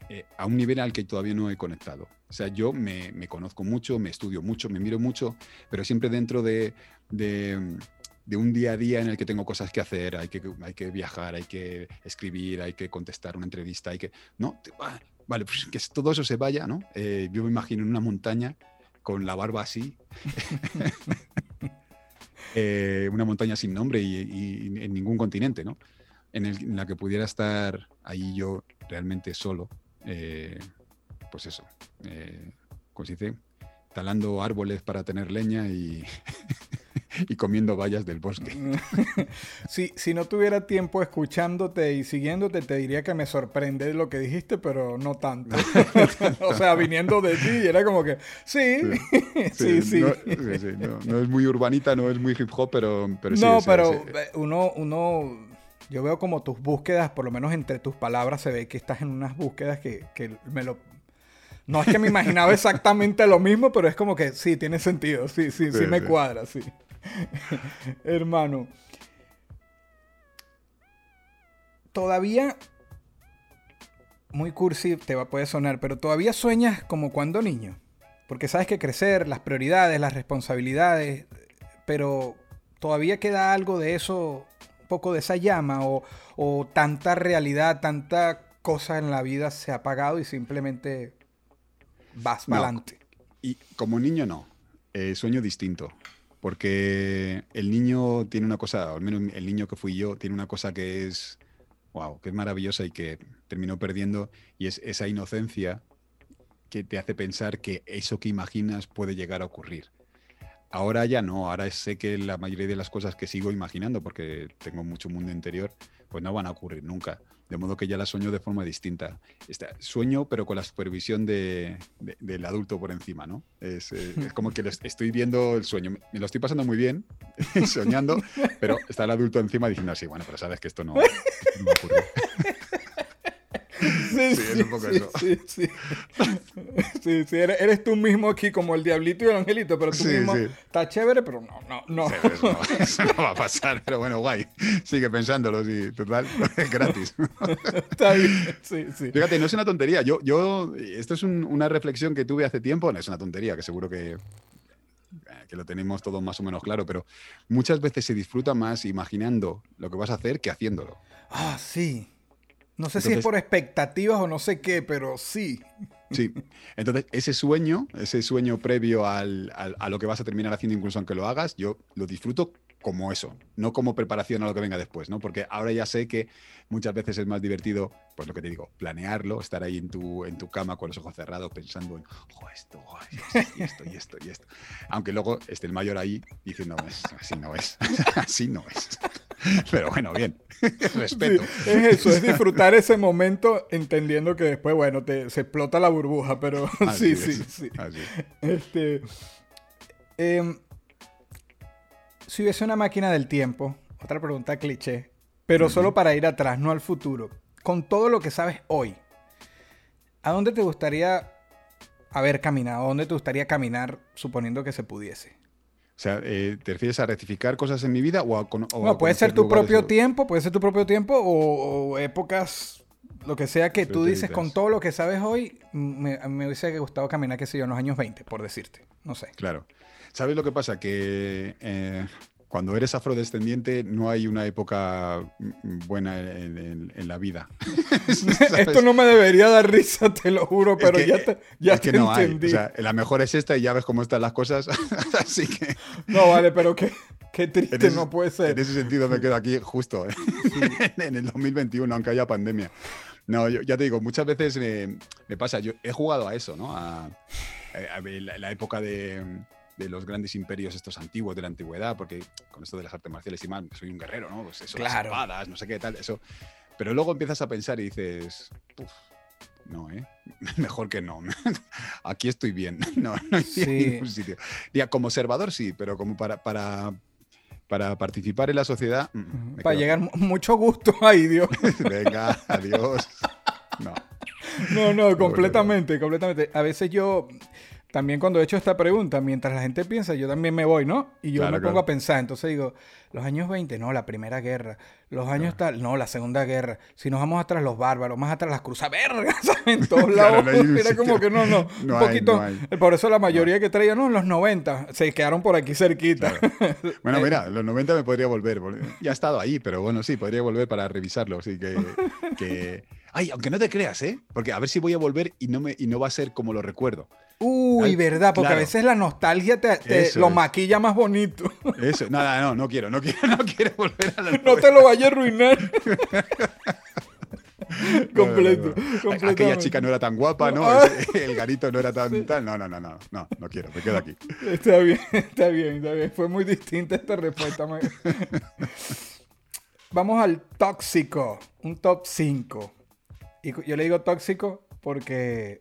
eh, a un nivel al que todavía no he conectado. O sea, yo me, me conozco mucho, me estudio mucho, me miro mucho, pero siempre dentro de, de, de un día a día en el que tengo cosas que hacer, hay que, hay que viajar, hay que escribir, hay que contestar una entrevista, hay que... No, vale, pues que todo eso se vaya, ¿no? Eh, yo me imagino en una montaña con la barba así. Eh, una montaña sin nombre y, en ningún continente, ¿no? En la que pudiera estar ahí yo realmente solo, eh, pues eso, eh, ¿cómo se dice? Talando árboles para tener leña y, y comiendo bayas del bosque. si, si no tuviera tiempo escuchándote y siguiéndote, te diría que me sorprende lo que dijiste, pero no tanto. o sea, viniendo de ti, era como que, sí, sí, sí. No, sí, sí, no- no es muy urbanita, no es muy hip hop, pero, pero sí. no, pero eh, uno, uno, yo veo como tus búsquedas, por lo menos entre tus palabras, se ve que estás en unas búsquedas que, que me lo... No es que me imaginaba exactamente lo mismo, pero es como que sí, tiene sentido, sí, sí, sí, Sí, me sí. cuadra, sí. Hermano, todavía muy cursi te va, puede sonar, pero todavía sueñas como cuando niño. Porque sabes que crecer, las prioridades, las responsabilidades, pero todavía queda algo de eso, un poco de esa llama o, o tanta realidad, tanta cosa en la vida se ha apagado y simplemente vas para adelante. Y como niño no, Eh, sueño distinto, porque el niño tiene una cosa, al menos el niño que fui yo, tiene una cosa que es, wow, que es maravillosa y que terminó perdiendo, y es esa inocencia que te hace pensar que eso que imaginas puede llegar a ocurrir. Ahora ya no, ahora sé que la mayoría de las cosas que sigo imaginando, porque tengo mucho mundo interior, pues no van a ocurrir nunca. De modo que ya las sueño de forma distinta. Esta- sueño, pero con la supervisión de- de- del adulto por encima, ¿no? Es, eh, es como que estoy viendo el sueño. Me, me lo estoy pasando muy bien, soñando, pero está el adulto encima diciendo así, bueno, pero sabes que esto no, no va a ocurrir. Sí, Sí, es un poco sí, eso. Sí, sí. Sí, sí, eres, eres tú mismo aquí como el diablito y el angelito, pero tú mismo está chévere, pero no, no, no. Eso, no, eso no va a pasar, pero bueno, guay. Sigue pensándolo, sí, total, es gratis. Está bien, sí, sí. Fíjate, no es una tontería. Yo, yo, esto es un- una reflexión que tuve hace tiempo. No es una tontería, que seguro que, eh, que lo tenemos todo más o menos claro, pero muchas veces se disfruta más imaginando lo que vas a hacer que haciéndolo. Ah, sí. No sé si es por expectativas o no sé qué, pero sí. Sí. Entonces, ese sueño, ese sueño previo al- al- a lo que vas a terminar haciendo, incluso aunque lo hagas, yo lo disfruto como eso, no como preparación a lo que venga después, ¿no? Porque ahora ya sé que muchas veces es más divertido, pues lo que te digo, planearlo, estar ahí en tu, en tu cama con los ojos cerrados pensando en, "Jo, esto, jo, y esto, y esto, y esto. Aunque luego esté el mayor ahí diciendo, "Es- así no es, así no es. Pero bueno, bien, respeto. Sí, es eso, es disfrutar ese momento entendiendo que después, bueno, te, se explota la burbuja, pero Así sí, es, sí, sí. así. Este, em, si hubiese una máquina del tiempo, otra pregunta cliché, pero solo para ir atrás, no al futuro, con todo lo que sabes hoy, ¿a dónde te gustaría haber caminado? ¿A dónde te gustaría caminar suponiendo que se pudiese? O sea, eh, ¿te refieres a rectificar cosas en mi vida o a, cono- o a No, puede ser tu propio tiempo, puede ser tu propio tiempo o, o épocas, lo que sea que tú dices, con todo lo que sabes hoy, me, me hubiese gustado caminar, qué sé yo, en los años 20, por decirte. No sé. Claro. ¿Sabes lo que pasa? Que eh, cuando eres afrodescendiente no hay una época mm, buena en, en- en la vida. Esto no me debería dar risa, te lo juro, Es pero que- ya te, ya es que te no hay. entendí. O sea, la mejor es esta y ya ves cómo están las cosas. Así que no, vale, pero qué, qué triste ese, no puede ser. en ese sentido me quedo aquí justo ¿eh? en el 2021, aunque haya pandemia. No, yo, ya te digo, muchas veces me, me pasa, yo he jugado a eso, ¿no? A, a- a la, la época de, de los grandes imperios estos antiguos de la antigüedad, porque con esto de las artes marciales y mal, soy un guerrero, ¿no? Pues eso, Claro. las espadas, no sé qué tal, eso. Pero luego empiezas a pensar y dices, "Uf, no, ¿eh? Mejor que no. Aquí estoy bien. No, no iría Sí. ningún sitio. Ya, como observador sí, pero como para, para, para participar en la sociedad. mm, Para llegar mu- mucho gusto, ay Dios. Venga, adiós. No. No, no, completamente, completamente. A veces yo, también cuando he hecho esta pregunta, mientras la gente piensa, yo también me voy, ¿no? Y yo Claro, me pongo claro. a pensar, entonces digo, los años 20, no, la Primera Guerra. Los años tal, no, la Segunda Guerra. Si nos vamos atrás, los bárbaros, más atrás, las cruzas vergas, ¿sabes? En todos lados. no Era como que no, no, No un hay, poquito. no. Por eso la mayoría que traía, no, en los 90, se quedaron por aquí cerquita. Bueno, Eh, mira, los 90 me podría volver. Ya he estado ahí, pero bueno, sí, podría volver para revisarlo. Así que, que- Ay, aunque no te creas, ¿eh? Porque a ver si voy a volver y no, me, y no va a ser como lo recuerdo. Uy, verdad, porque a veces la nostalgia te, lo es. maquilla más bonito. Eso, nada, no, no quiero, no quiero, no quiero volver a los No te lo vaya a arruinar. Completo, No, no, no. Aquella chica no era tan guapa, ¿no? Ah. El garito no era tan tal. No, no, no, no, no, no quiero, me quedo aquí. Está bien, está bien, está bien. Fue muy distinta esta respuesta. Vamos al tóxico, un top 5. Y yo le digo tóxico porque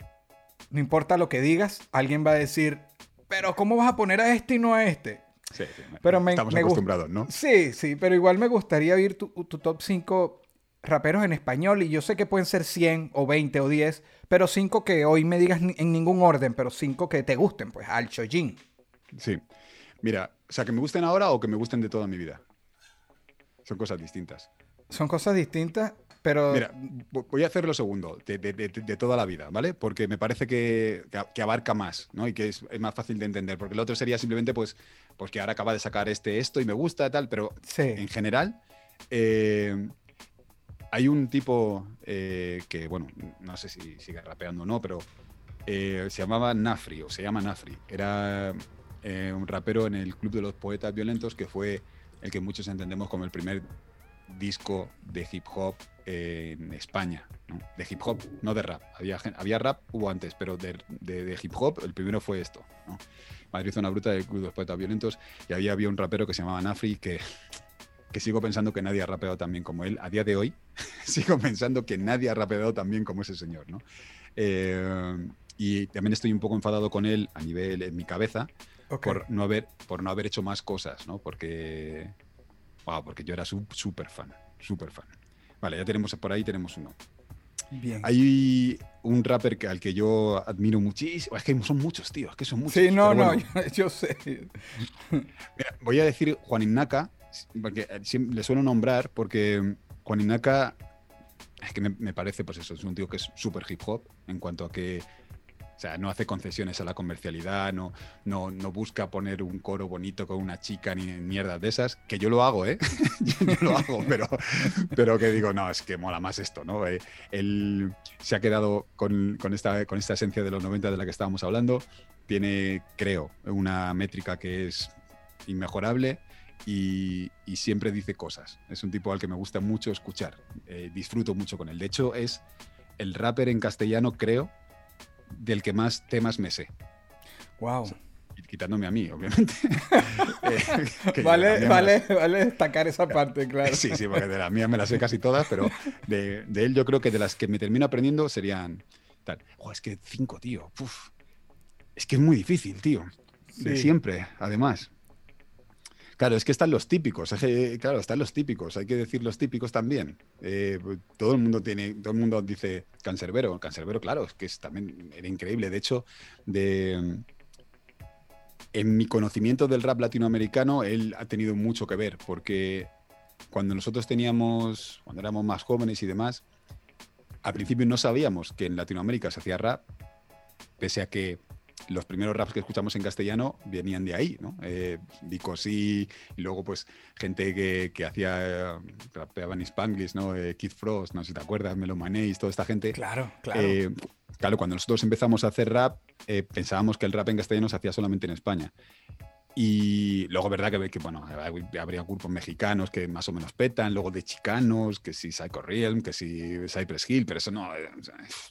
no importa lo que digas, alguien va a decir, pero ¿cómo vas a poner a este y no a este? Sí, sí, Pero me- estamos me acostumbrados, ¿no? Sí, sí, pero igual me gustaría oír tu, tu top 5 raperos en español y yo sé que pueden ser 100 o 20 o 10, pero 5 que hoy me digas en ningún orden, pero 5 que te gusten, pues al Chojin. Sí. Mira, o sea, que me gusten ahora o que me gusten de toda mi vida. Son cosas distintas. Son cosas distintas. Pero... Mira, vo- voy a hacer lo segundo, de, de- de- de toda la vida, ¿vale? Porque me parece que, abarca más, ¿no? Y que es, es más fácil de entender. Porque el otro sería simplemente, pues, pues que ahora acaba de sacar este esto y me gusta, tal, pero sí. en general, eh, hay un tipo eh, que, bueno, no sé si sigue rapeando o no, pero eh, se llamaba Nafri, o se llama Nafri. Era eh, un rapero en el Club de los Poetas Violentos que fue el que muchos entendemos como el primer disco de hip hop en España, ¿no? de hip hop, no de rap. Había, había rap, hubo antes, pero de, de- de hip hop el primero fue esto. ¿no? Madrid Zona Bruta del Club de los Poetas Violentos y ahí había un rapero que se llamaba Nafri que, que sigo pensando que nadie ha rapeado tan bien como él. A día de hoy sigo pensando que nadie ha rapeado tan bien como ese señor. ¿no? Eh, y también estoy un poco enfadado con él a nivel en mi cabeza por no haber por no haber hecho más cosas, ¿no? Porque wow, porque yo era súper fan, súper fan. Vale, ya tenemos por ahí tenemos uno. Bien. Hay un rapper que, al que yo admiro muchísimo. Es que son muchos, tío. Es que son muchos. Sí, no, no, yo, yo sé. Mira, voy a decir Juan Innaca, porque eh, le suelo nombrar, porque Juan Innaca es que me, me parece, pues eso, es un tío que es súper hip hop en cuanto a que. O sea, no hace concesiones a la comercialidad, no, no, no busca poner un coro bonito con una chica ni mierdas de esas, que yo lo hago, ¿eh? yo, lo hago, pero, pero que digo, no, es que mola más esto, ¿no? Eh, él se ha quedado con, con esta, con esta esencia de los 90 de la que estábamos hablando, tiene, creo, una métrica que es inmejorable y, y siempre dice cosas. Es un tipo al que me gusta mucho escuchar. Eh, disfruto mucho con él. De hecho, es el rapper en castellano, creo, del que más temas me sé. Wow. Y Quitándome a mí, obviamente. Eh, Vale, vale, las- vale destacar esa parte, claro. Sí, sí, porque de las mías me las sé casi todas, pero de, de él yo creo que de las que me termino aprendiendo serían tal. Es que cinco, tío. Uf. Es que es muy difícil, tío. De siempre, además. Claro, es que están los típicos. que, claro, están los típicos. Hay que decir los típicos también. Eh, todo el mundo tiene, todo el mundo dice Cancerbero. Cancerbero, claro, es que es, también era increíble. De hecho, de, en mi conocimiento del rap latinoamericano, él ha tenido mucho que ver, porque cuando nosotros teníamos, cuando éramos más jóvenes y demás, al principio no sabíamos que en Latinoamérica se hacía rap, pese a que los primeros raps que escuchamos en castellano venían de ahí, ¿no? Eh, Dico sí, y luego pues gente que, que hacía, eh, rapeaba en Spanglish, ¿no? Eh, Kid Frost, no sé si te acuerdas, Melo Manéis, toda esta gente. Claro, claro. Eh, claro, cuando nosotros empezamos a hacer rap, eh, pensábamos que el rap en castellano se hacía solamente en España. Y luego, verdad que, que, bueno, habría grupos mexicanos que más o menos petan, luego de chicanos, que si Psycho Realm, que si Cypress Hill, pero eso no, eh,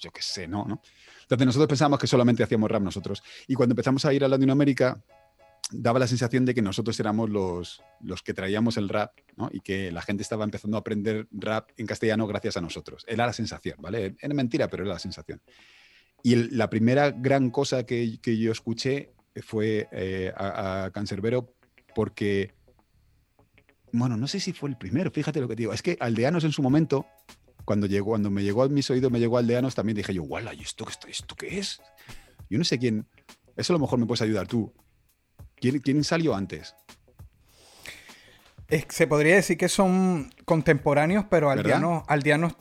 yo qué sé, no, ¿no? Entonces nosotros pensábamos que solamente hacíamos rap nosotros. Y cuando empezamos a ir a Latinoamérica, daba la sensación de que nosotros éramos los, los que traíamos el rap, ¿no? Y que la gente estaba empezando a aprender rap en castellano gracias a nosotros. Era la sensación, ¿vale? Era mentira, pero era la sensación. Y el- la primera gran cosa que, que yo escuché fue eh, a, a Cancerbero porque, bueno, no sé si fue el primero, fíjate lo que te digo. Es que Aldeanos en su momento, cuando, llegó, cuando me llegó a mis oídos, me llegó Aldeanos, también dije yo, guala, ¿y esto, qué esto, esto qué es? Yo no sé quién, eso a lo mejor me puedes ayudar tú. ¿Quién, quién salió antes? Es- se podría decir que son contemporáneos, pero. Aldeanos, Aldeanos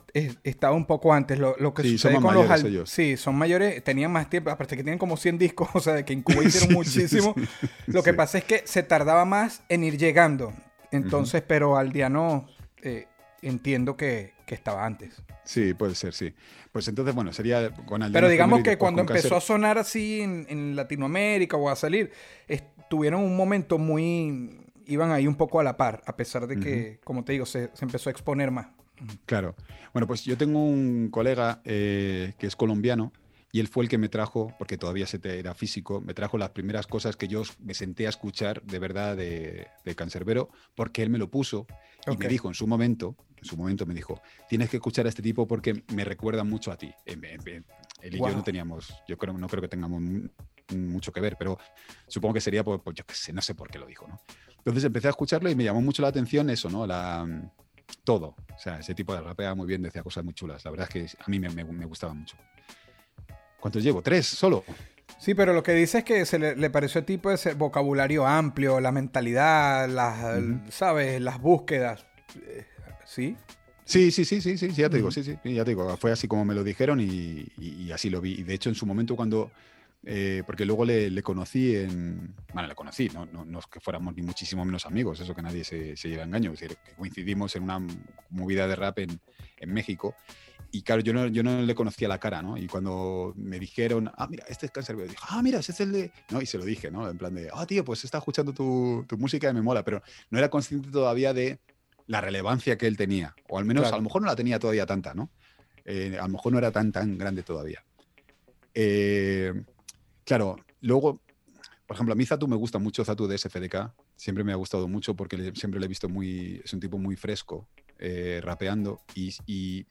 estaba un poco antes. Lo, lo que Sí, sucede son con los mayores Al- ellos. Sí, son mayores, tenían más tiempo, aparte que tienen como 100 discos, o sea, de que en Cuba hicieron Sí, muchísimo. sí. Lo que pasa es que se tardaba más en ir llegando. Entonces, pero Aldeano eh, entiendo que, que estaba antes. Sí, puede ser, sí. Pues entonces, bueno, sería con Aldeanos Pero digamos y que cuando empezó a sonar así en, en Latinoamérica o a salir, tuvieron un momento muy... Iban ahí un poco a la par, a pesar de que, como te digo, se, se empezó a exponer más. Claro. Bueno, pues yo tengo un colega eh, que es colombiano y él fue el que me trajo, porque todavía se te era físico, me trajo las primeras cosas que yo me senté a escuchar de verdad de, de Cancerbero, porque él me lo puso y Ok. me dijo en su momento, en su momento me dijo, tienes que escuchar a este tipo porque me recuerda mucho a ti. Él y Guau. yo no teníamos, yo creo, no creo que tengamos mu- mucho que ver, pero supongo que sería por, por- yo qué sé, no sé por qué lo dijo, ¿no? Entonces empecé a escucharlo y me llamó mucho la atención eso, ¿no? La, mm, todo. O sea, ese tipo de rapea muy bien, decía cosas muy chulas. La verdad es que a mí me, me, me gustaba mucho. ¿Cuántos llevo? ¿Tres solo? Sí, pero lo que dice es que se le, le pareció tipo ese vocabulario amplio, la mentalidad, las, Ujú. ¿sabes? Las búsquedas. Eh, Sí, Sí, sí, sí, sí, sí, ya te digo, sí, sí, sí, ya te digo, fue así como me lo dijeron y, y- y así lo vi. Y de hecho, en su momento cuando, eh, porque luego le, le conocí en, bueno, le conocí, no, no, no es que fuéramos ni muchísimo menos amigos, eso que nadie se, se lleva a engaño, es decir, que coincidimos en una movida de rap en, en México. Y claro, yo no, yo no le conocía la cara, ¿no? Y cuando me dijeron, ah, mira, este es Cancerbero, dije, ah, mira, ese es el de. No, y se lo dije, ¿no? En plan de, ah, tío, pues está escuchando tu, tu música y me mola, pero no era consciente todavía de la relevancia que él tenía. O al menos, Claro. a lo mejor no la tenía todavía tanta, ¿no? Eh, a lo mejor no era tan, tan grande todavía. Eh, claro, luego, por ejemplo, a mí Zatu me gusta mucho, Zatu de SFDK. Siempre me ha gustado mucho porque le- siempre le he visto muy. Es un tipo muy fresco, eh, rapeando y, y-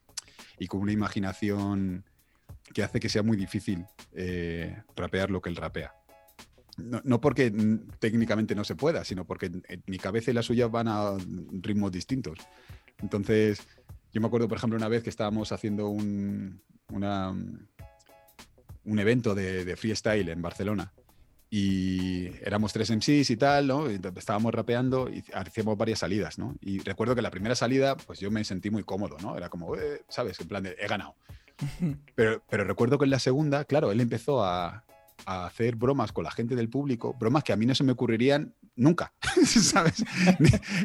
y con una imaginación que hace que sea muy difícil rapear lo que él rapea. No, no porque técnicamente no se pueda, sino porque en mi cabeza y la suya van a ritmos distintos. Entonces, yo me acuerdo, por ejemplo, una vez que estábamos haciendo un, una, un evento de, de freestyle en Barcelona y éramos tres MCs y tal, ¿no? Y estábamos rapeando y hacíamos varias salidas, ¿no? Y recuerdo que la primera salida, pues yo me sentí muy cómodo, ¿no? Era como, "Eh", ¿sabes? En plan de, he ganado. Pero, pero recuerdo que en la segunda, claro, él empezó a, a hacer bromas con la gente del público, bromas que a mí no se me ocurrirían nunca, ¿sabes?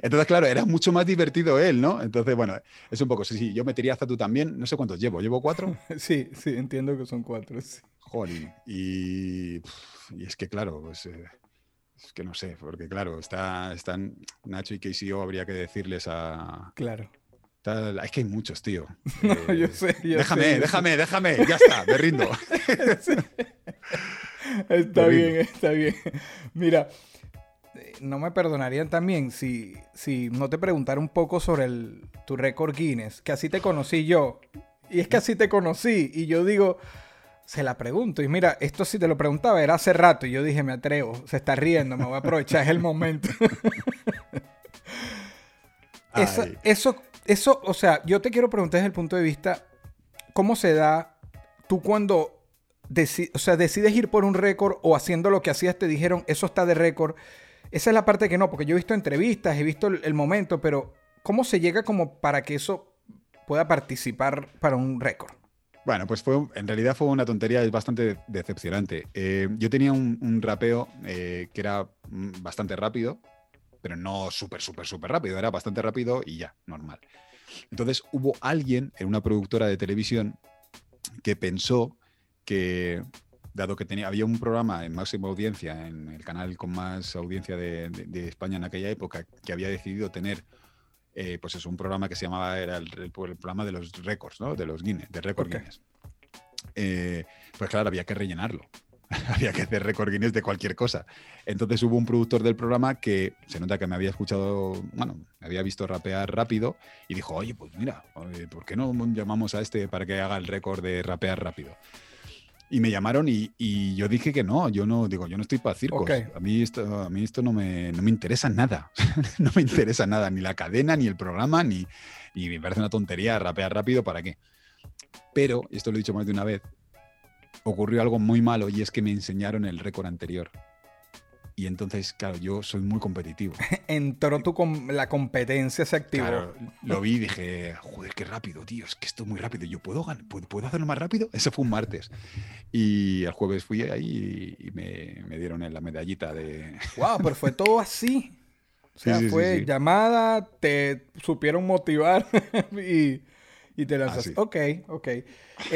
Entonces, claro, era mucho más divertido él, ¿no? Entonces, bueno, es un poco, sí, sí, yo metería a Zatu también, no sé cuántos llevo, ¿llevo cuatro? Sí, sí, entiendo que son cuatro. sí. Jolín. Y, es que, claro, pues, eh, es que no sé, porque claro, está, están Nacho y KCO, habría que decirles a... Claro. tal- es que hay muchos, tío. No, Eh, yo sé, yo déjame, sé, yo sé. déjame, déjame, ya está, me rindo. Está bien, está bien. Mira, no me perdonarían también si, si no te preguntara un poco sobre el, tu récord Guinness, que así te conocí yo. Y es que así te conocí. Y yo digo, se la pregunto. Y mira, esto si te lo preguntaba era hace rato. Y yo dije, me atrevo. Se está riendo, me voy a aprovechar, es el momento. Esa- eso, eso, o sea, yo te quiero preguntar desde el punto de vista, ¿cómo se da tú cuando o sea, decides ir por un récord o haciendo lo que hacías te dijeron, eso está de récord? Esa es la parte que no, porque yo he visto entrevistas, he visto el, momento, pero ¿cómo se llega como para que eso pueda participar para un récord? Bueno, pues fue, en realidad fue una tontería, es bastante decepcionante. Eh, yo tenía un, un rapeo eh, que era mm, bastante rápido, pero no súper, súper, súper rápido, era bastante rápido y ya, normal. Entonces hubo alguien en una productora de televisión que pensó que, dado que tenía, había un programa en máxima audiencia, en el canal con más audiencia de, de- de España en aquella época, que había decidido tener, eh, pues es un programa que se llamaba, era el, el programa de los récords, ¿no? De los Guinness, de récord. Guinness. Eh, pues claro, había que rellenarlo. había que hacer récord Guinness de cualquier cosa. Entonces hubo un productor del programa que se nota que me había escuchado, bueno, me había visto rapear rápido y dijo, oye, pues mira, ¿por qué no llamamos a este para que haga el récord de rapear rápido? Y me llamaron y, y yo dije que no, yo no, digo, yo no estoy para circos. Ok. A mí esto, a mí esto no, me, no me interesa nada. no me interesa nada, ni la cadena, ni el programa, ni, y me parece una tontería rapear rápido, ¿para qué? Pero, y esto lo he dicho más de una vez, ocurrió algo muy malo y es que me enseñaron el récord anterior. Y entonces, claro, yo soy muy competitivo. Entró tu com- la competencia, se activó. Claro, lo vi y dije, joder, qué rápido, tío, es que esto es muy rápido. Yo puedo, ¿puedo, puedo hacerlo más rápido. Eso fue un martes. Y el jueves fui ahí y me, me dieron la medallita de... Wow, pero fue todo así. O sea, Sí, sí, sí, fue sí. llamada, te supieron motivar y, y te lanzaste. Así. Ok, ok. E-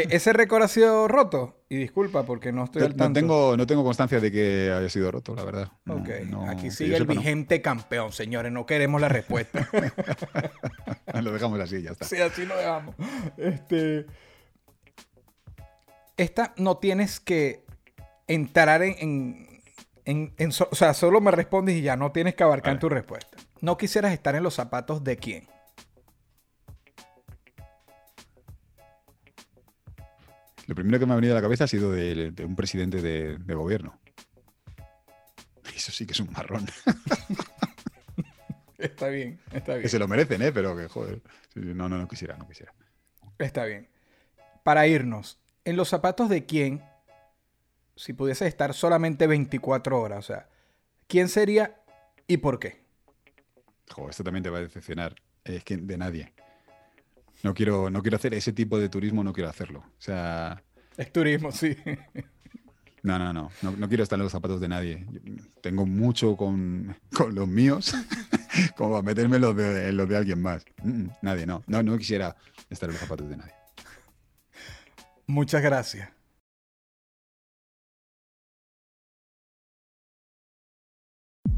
¿Ese récord ha sido roto? Y disculpa porque no estoy No, al no tanto. tengo, no tengo constancia de que haya sido roto, la verdad. No, Ok, no, aquí sigue el sepa, no. vigente campeón, señores. No queremos la respuesta. Lo dejamos así, ya está. sí, así lo dejamos. Este, esta no tienes que entrar en... en- en- en so- o sea, solo me respondes y ya no tienes que abarcar Vale. tu respuesta. No quisieras estar en los zapatos de quién. Lo primero que me ha venido a la cabeza ha sido de, de un presidente de, de gobierno. Eso sí que es un marrón. Está bien, está que bien. se lo merecen, ¿eh? Pero que, joder. No, no, no quisiera, no quisiera. Está bien. Para irnos, en los zapatos de quién, si pudiese estar solamente 24 horas, o sea, ¿quién sería y por qué? Joder, esto también te va a decepcionar. Es que de nadie. No quiero, no quiero hacer ese tipo de turismo, no quiero hacerlo. O sea, Es turismo, sí. no, no, no, no, no quiero estar en los zapatos de nadie. Yo tengo mucho con, con los míos, como para meterme en los de, los de alguien más. Mm, mm, nadie, no. no. No quisiera estar en los zapatos de nadie. Muchas gracias.